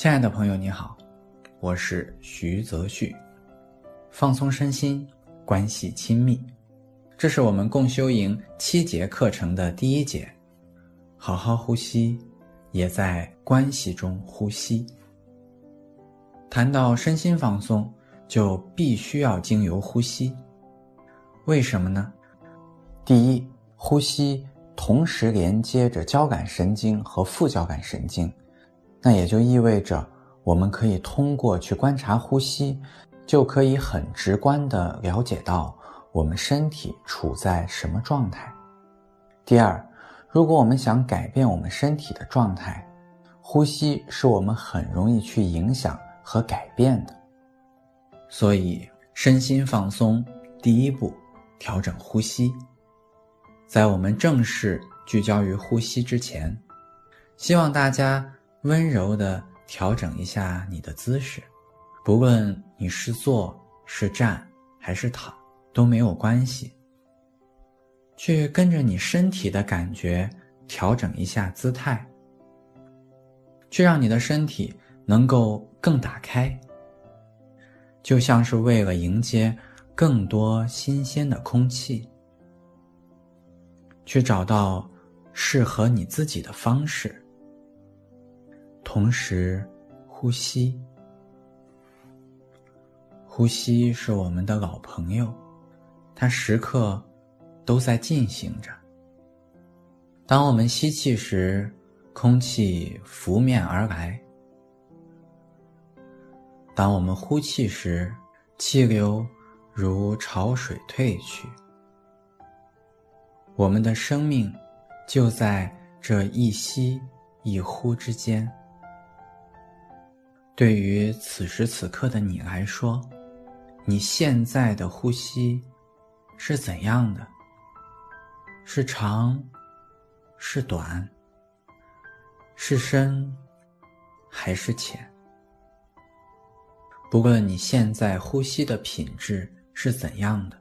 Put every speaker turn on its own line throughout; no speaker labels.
亲爱的朋友，你好，我是徐泽旭。放松身心，关系亲密，这是我们共修营七节课程的第一节。好好呼吸，也在关系中呼吸。谈到身心放松，就必须要经由呼吸。为什么呢？第一，呼吸同时连接着交感神经和副交感神经。那也就意味着，我们可以通过去观察呼吸，就可以很直观的了解到我们身体处在什么状态。第二，如果我们想改变我们身体的状态，呼吸是我们很容易去影响和改变的。所以，身心放松，第一步，调整呼吸。在我们正式聚焦于呼吸之前，希望大家。温柔的调整一下你的姿势，不论你是坐是站还是躺都没有关系。去跟着你身体的感觉调整一下姿态，去让你的身体能够更打开，就像是为了迎接更多新鲜的空气，去找到适合你自己的方式。同时，呼吸。呼吸是我们的老朋友，它时刻都在进行着。当我们吸气时，空气拂面而来；当我们呼气时，气流如潮水退去。我们的生命就在这一吸一呼之间。对于此时此刻的你来说，你现在的呼吸是怎样的？是长，是短，是深，还是浅？不论你现在呼吸的品质是怎样的，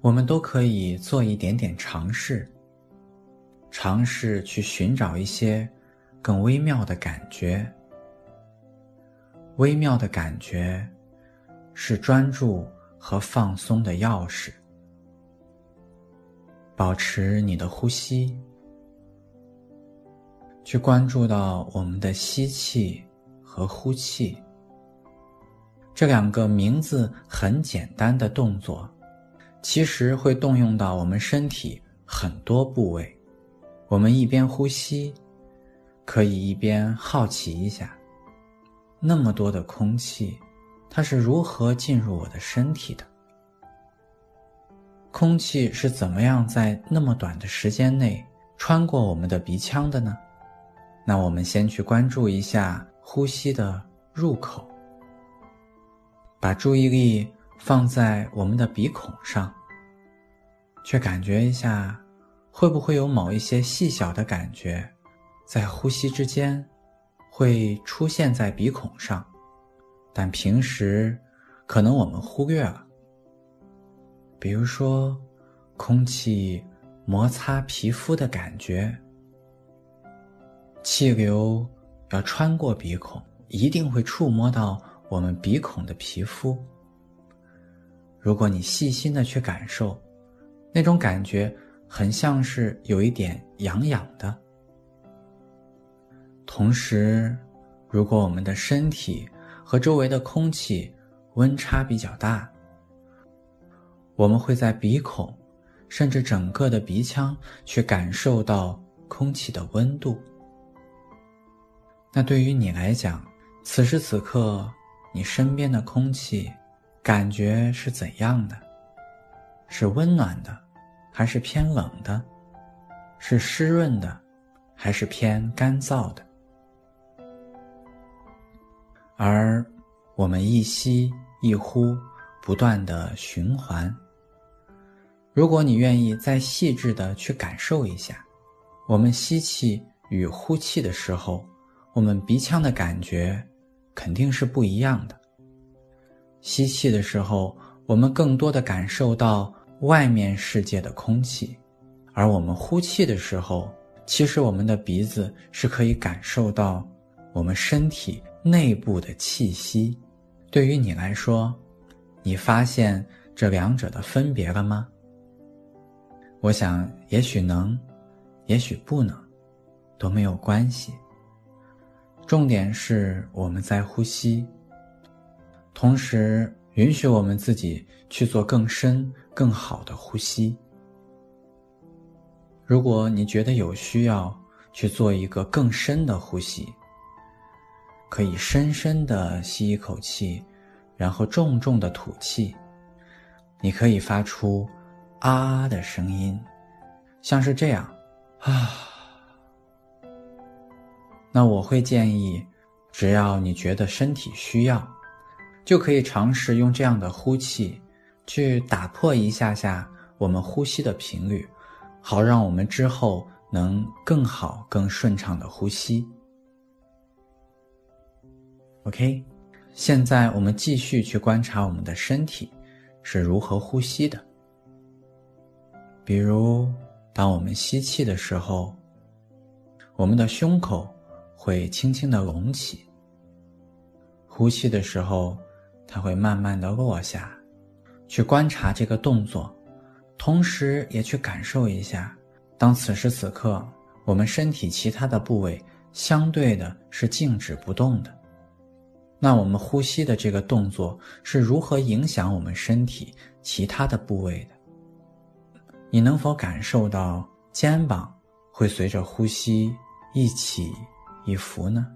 我们都可以做一点点尝试，尝试去寻找一些更微妙的感觉。微妙的感觉，是专注和放松的钥匙。保持你的呼吸，去关注到我们的吸气和呼气。这两个名字很简单的动作，其实会动用到我们身体很多部位。我们一边呼吸，可以一边好奇一下。那么多的空气，它是如何进入我的身体的？空气是怎么样在那么短的时间内穿过我们的鼻腔的呢？那我们先去关注一下呼吸的入口，把注意力放在我们的鼻孔上，去感觉一下，会不会有某一些细小的感觉，在呼吸之间。会出现在鼻孔上，但平时可能我们忽略了。比如说，空气摩擦皮肤的感觉，气流要穿过鼻孔，一定会触摸到我们鼻孔的皮肤。如果你细心的去感受，那种感觉很像是有一点痒痒的。同时，如果我们的身体和周围的空气温差比较大，我们会在鼻孔，甚至整个的鼻腔去感受到空气的温度。那对于你来讲，此时此刻你身边的空气感觉是怎样的？是温暖的，还是偏冷的？是湿润的，还是偏干燥的？而我们一吸一呼，不断的循环。如果你愿意再细致的去感受一下，我们吸气与呼气的时候，我们鼻腔的感觉肯定是不一样的。吸气的时候，我们更多的感受到外面世界的空气，而我们呼气的时候，其实我们的鼻子是可以感受到。我们身体内部的气息。对于你来说，你发现这两者的分别了吗？我想，也许能，也许不能，都没有关系。重点是我们在呼吸，同时允许我们自己去做更深、更好的呼吸。如果你觉得有需要去做一个更深的呼吸，可以深深的吸一口气，然后重重的吐气。你可以发出“啊”的声音，像是这样，啊。那我会建议，只要你觉得身体需要，就可以尝试用这样的呼气，去打破一下下我们呼吸的频率，好让我们之后能更好、更顺畅的呼吸。OK，现在我们继续去观察我们的身体是如何呼吸的。比如，当我们吸气的时候，我们的胸口。会轻轻的隆起，呼气的时候，它会慢慢的落下。去观察这个动作，同时也去感受一下，当此时此刻我们身体其他的部位相对的是静止不动的，那我们呼吸的这个动作是如何影响我们身体其他的部位的？你能否感受到肩膀会随着呼吸一起？一伏呢？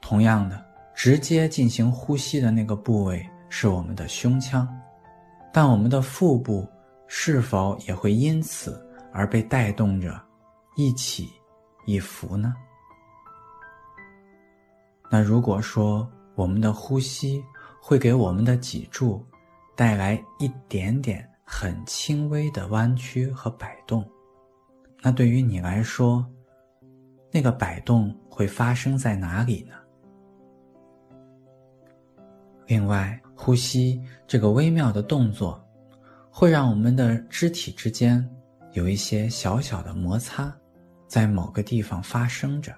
同样的，直接进行呼吸的那个部位是我们的胸腔，但我们的腹部是否也会因此而被带动着一起一伏呢？那如果说我们的呼吸会给我们的脊柱带来一点点很轻微的弯曲和摆动，那对于你来说，那个摆动会发生在哪里呢？另外，呼吸这个微妙的动作，会让我们的肢体之间有一些小小的摩擦，在某个地方发生着。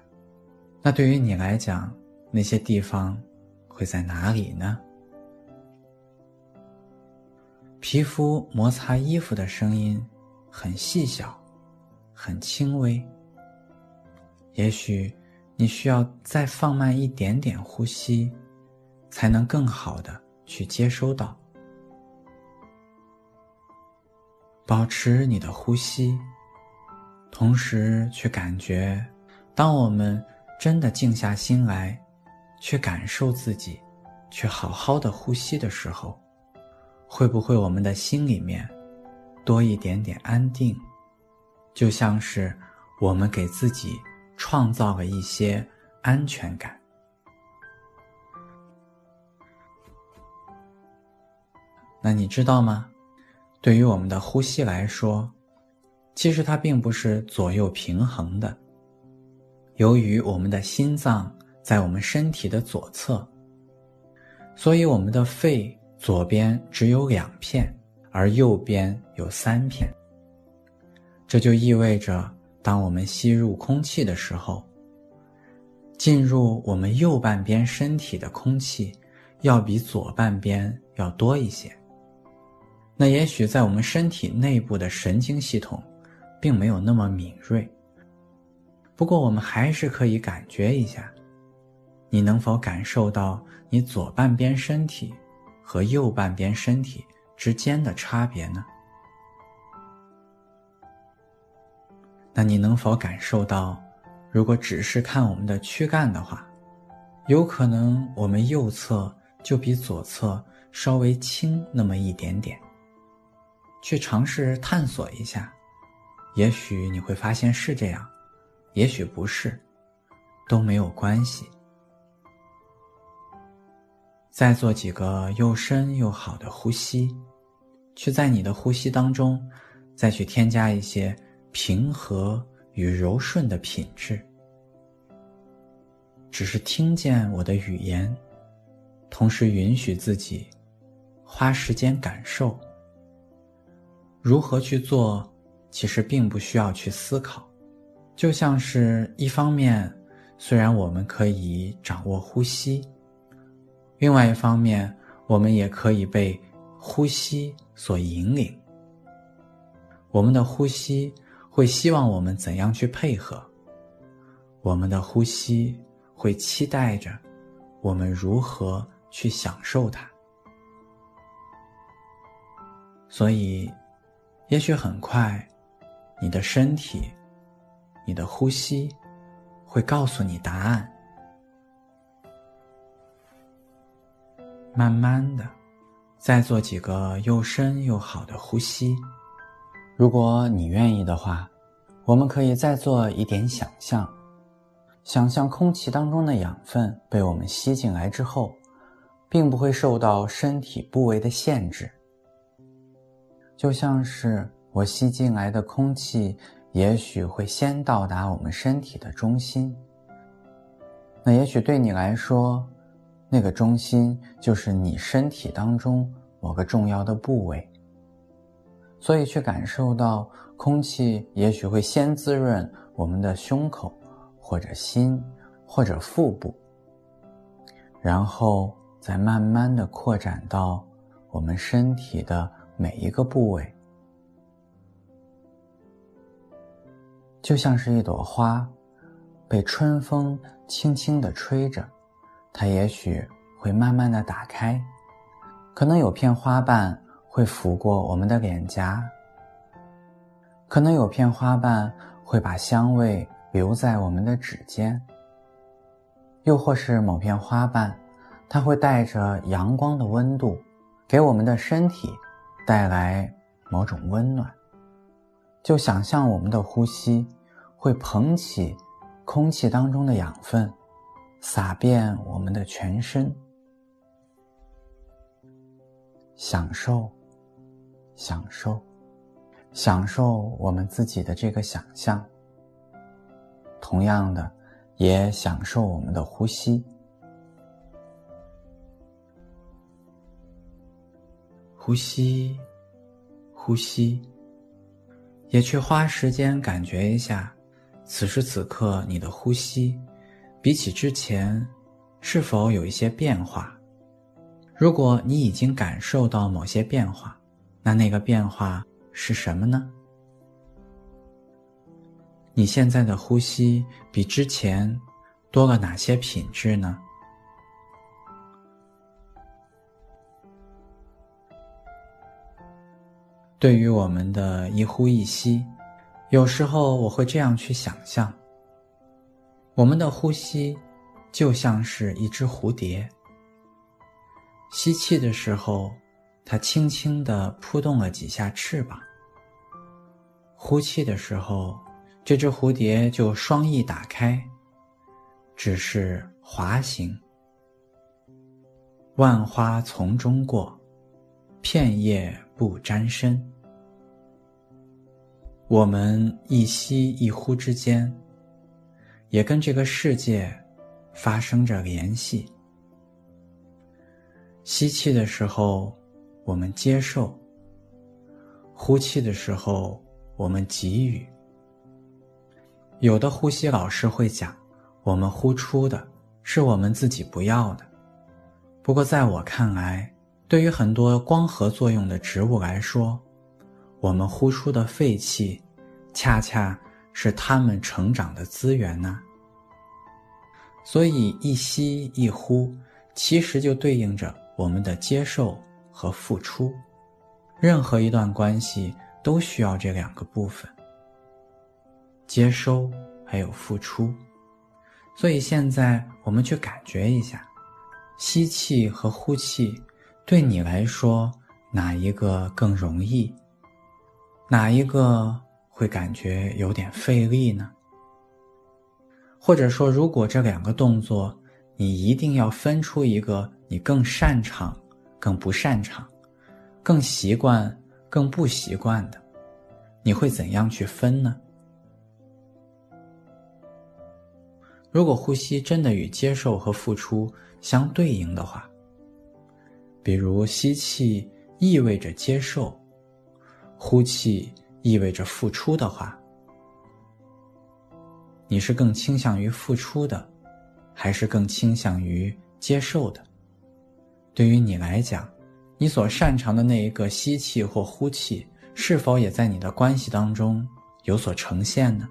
那对于你来讲，那些地方会在哪里呢？皮肤摩擦衣服的声音很细小，很轻微。也许你需要再放慢一点点呼吸，才能更好的去接收到。保持你的呼吸，同时去感觉，当我们真的静下心来，去感受自己，去好好的呼吸的时候，会不会我们的心里面多一点点安定？就像是我们给自己。创造了一些安全感。那你知道吗？对于我们的呼吸来说，其实它并不是左右平衡的。由于我们的心脏在我们身体的左侧，所以我们的肺左边只有两片，而右边有三片。这就意味着。当我们吸入空气的时候，进入我们右半边身体的空气要比左半边要多一些。那也许在我们身体内部的神经系统，并没有那么敏锐。不过我们还是可以感觉一下，你能否感受到你左半边身体和右半边身体之间的差别呢？那你能否感受到，如果只是看我们的躯干的话，有可能我们右侧就比左侧稍微轻那么一点点。去尝试探索一下，也许你会发现是这样，也许不是，都没有关系。再做几个又深又好的呼吸，去在你的呼吸当中，再去添加一些。平和与柔顺的品质，只是听见我的语言，同时允许自己花时间感受。如何去做，其实并不需要去思考，就像是一方面虽然我们可以掌握呼吸，另外一方面，我们也可以被呼吸所引领。我们的呼吸会希望我们怎样去配合？我们的呼吸会期待着我们如何去享受它。所以，也许很快，你的身体、你的呼吸。会告诉你答案。慢慢的，再做几个又深又好的呼吸。如果你愿意的话，我们可以再做一点想象：想象空气当中的养分被我们吸进来之后，并不会受到身体部位的限制。就像是我吸进来的空气。也许会先到达我们身体的中心。那也许对你来说，那个中心就是你身体当中某个重要的部位。所以去感受到空气，也许会先滋润我们的胸口，或者心，或者腹部，然后再慢慢的扩展到我们身体的每一个部位。就像是一朵花，被春风轻轻地吹着，它也许会慢慢的打开，可能有片花瓣会拂过我们的脸颊，可能有片花瓣会把香味留在我们的指尖，又或是某片花瓣，它会带着阳光的温度，给我们的身体带来某种温暖。就想象我们的呼吸。会捧起空气当中的养分，洒遍我们的全身，享受，享受，享受我们自己的这个想象。同样的，也享受我们的呼吸，呼吸，呼吸，也去花时间感觉一下。此时此刻，你的呼吸比起之前是否有一些变化？如果你已经感受到某些变化，那那个变化是什么呢？你现在的呼吸比之前多了哪些品质呢？对于我们的一呼一吸。有时候我会这样去想象：我们的呼吸就像是一只蝴蝶，吸气的时候，它轻轻地扑动了几下翅膀；呼气的时候，这只蝴蝶就双翼打开，只是滑行。万花丛中过，片叶不沾身。我们一吸一呼之间，也跟这个世界发生着联系。吸气的时候，我们接受；呼气的时候，我们给予。有的呼吸老师会讲，我们呼出的是我们自己不要的。不过在我看来，对于很多光合作用的植物来说，我们呼出的废气，恰恰是它们成长的资源呢。所以一吸一呼，其实就对应着我们的接受和付出。任何一段关系都需要这两个部分：接收还有付出。所以现在我们去感觉一下，吸气和呼气，对你来说哪一个更容易？哪一个会感觉有点费力呢？或者说，如果这两个动作你一定要分出一个你更擅长、更不擅长、更习惯、更不习惯的，你会怎样去分呢？如果呼吸真的与接受和付出相对应的话，比如吸气意味着接受。呼气意味着付出的话，你是更倾向于付出的，还是更倾向于接受的？对于你来讲，你所擅长的那一个吸气或呼气，是否也在你的关系当中有所呈现呢？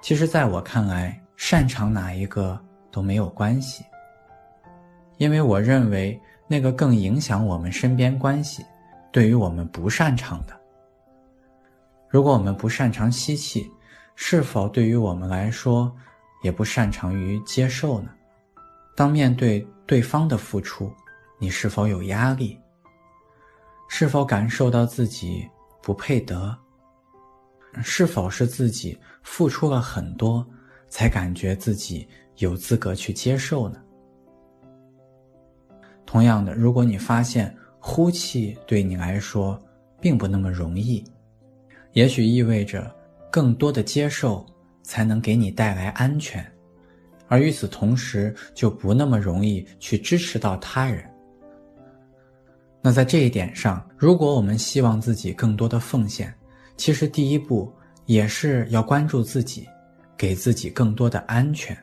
其实，在我看来，擅长哪一个都没有关系，因为我认为那个更影响我们身边关系，对于我们不擅长的。如果我们不擅长吸气，是否对于我们来说也不擅长于接受呢？当面对对方的付出，你是否有压力？是否感受到自己不配得？是否是自己付出了很多，才感觉自己有资格去接受呢？同样的，如果你发现呼气对你来说并不那么容易，也许意味着更多的接受才能给你带来安全，而与此同时就不那么容易去支持到他人。那在这一点上，如果我们希望自己更多的奉献，其实第一步也是要关注自己，给自己更多的安全。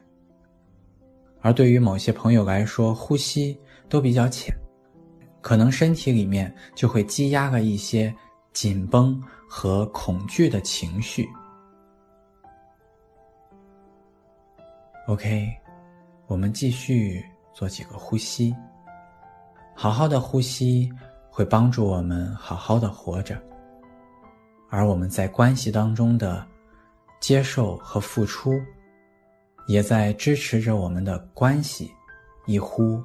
而对于某些朋友来说，呼吸都比较浅，可能身体里面就会积压了一些紧绷和恐惧的情绪。OK，我们继续做几个呼吸。好好的呼吸会帮助我们好好的活着，而我们在关系当中的接受和付出，也在支持着我们的关系一呼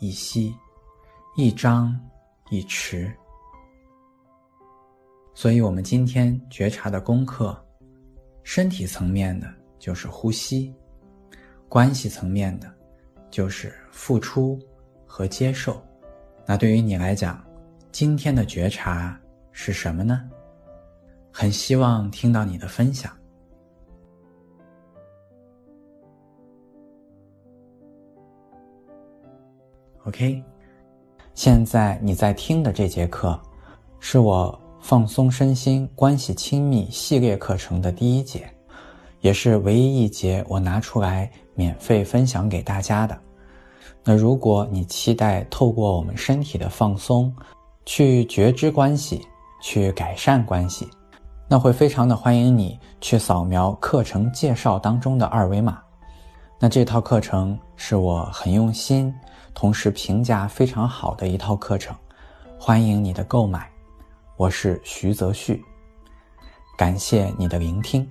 一吸，一张一弛。所以，我们今天觉察的功课，身体层面的就是呼吸，关系层面的，就是付出和接受。那对于你来讲，今天的觉察是什么呢？很希望听到你的分享。OK，现在你在听的这节课，是我放松身心、关系亲密系列课程的第一节，也是唯一一节我拿出来免费分享给大家的。那如果你期待透过我们身体的放松，去觉知关系，去改善关系，那会非常的欢迎你去扫描课程介绍当中的二维码。那这套课程是我很用心，同时评价非常好的一套课程，欢迎你的购买。我是徐泽旭，感谢你的聆听。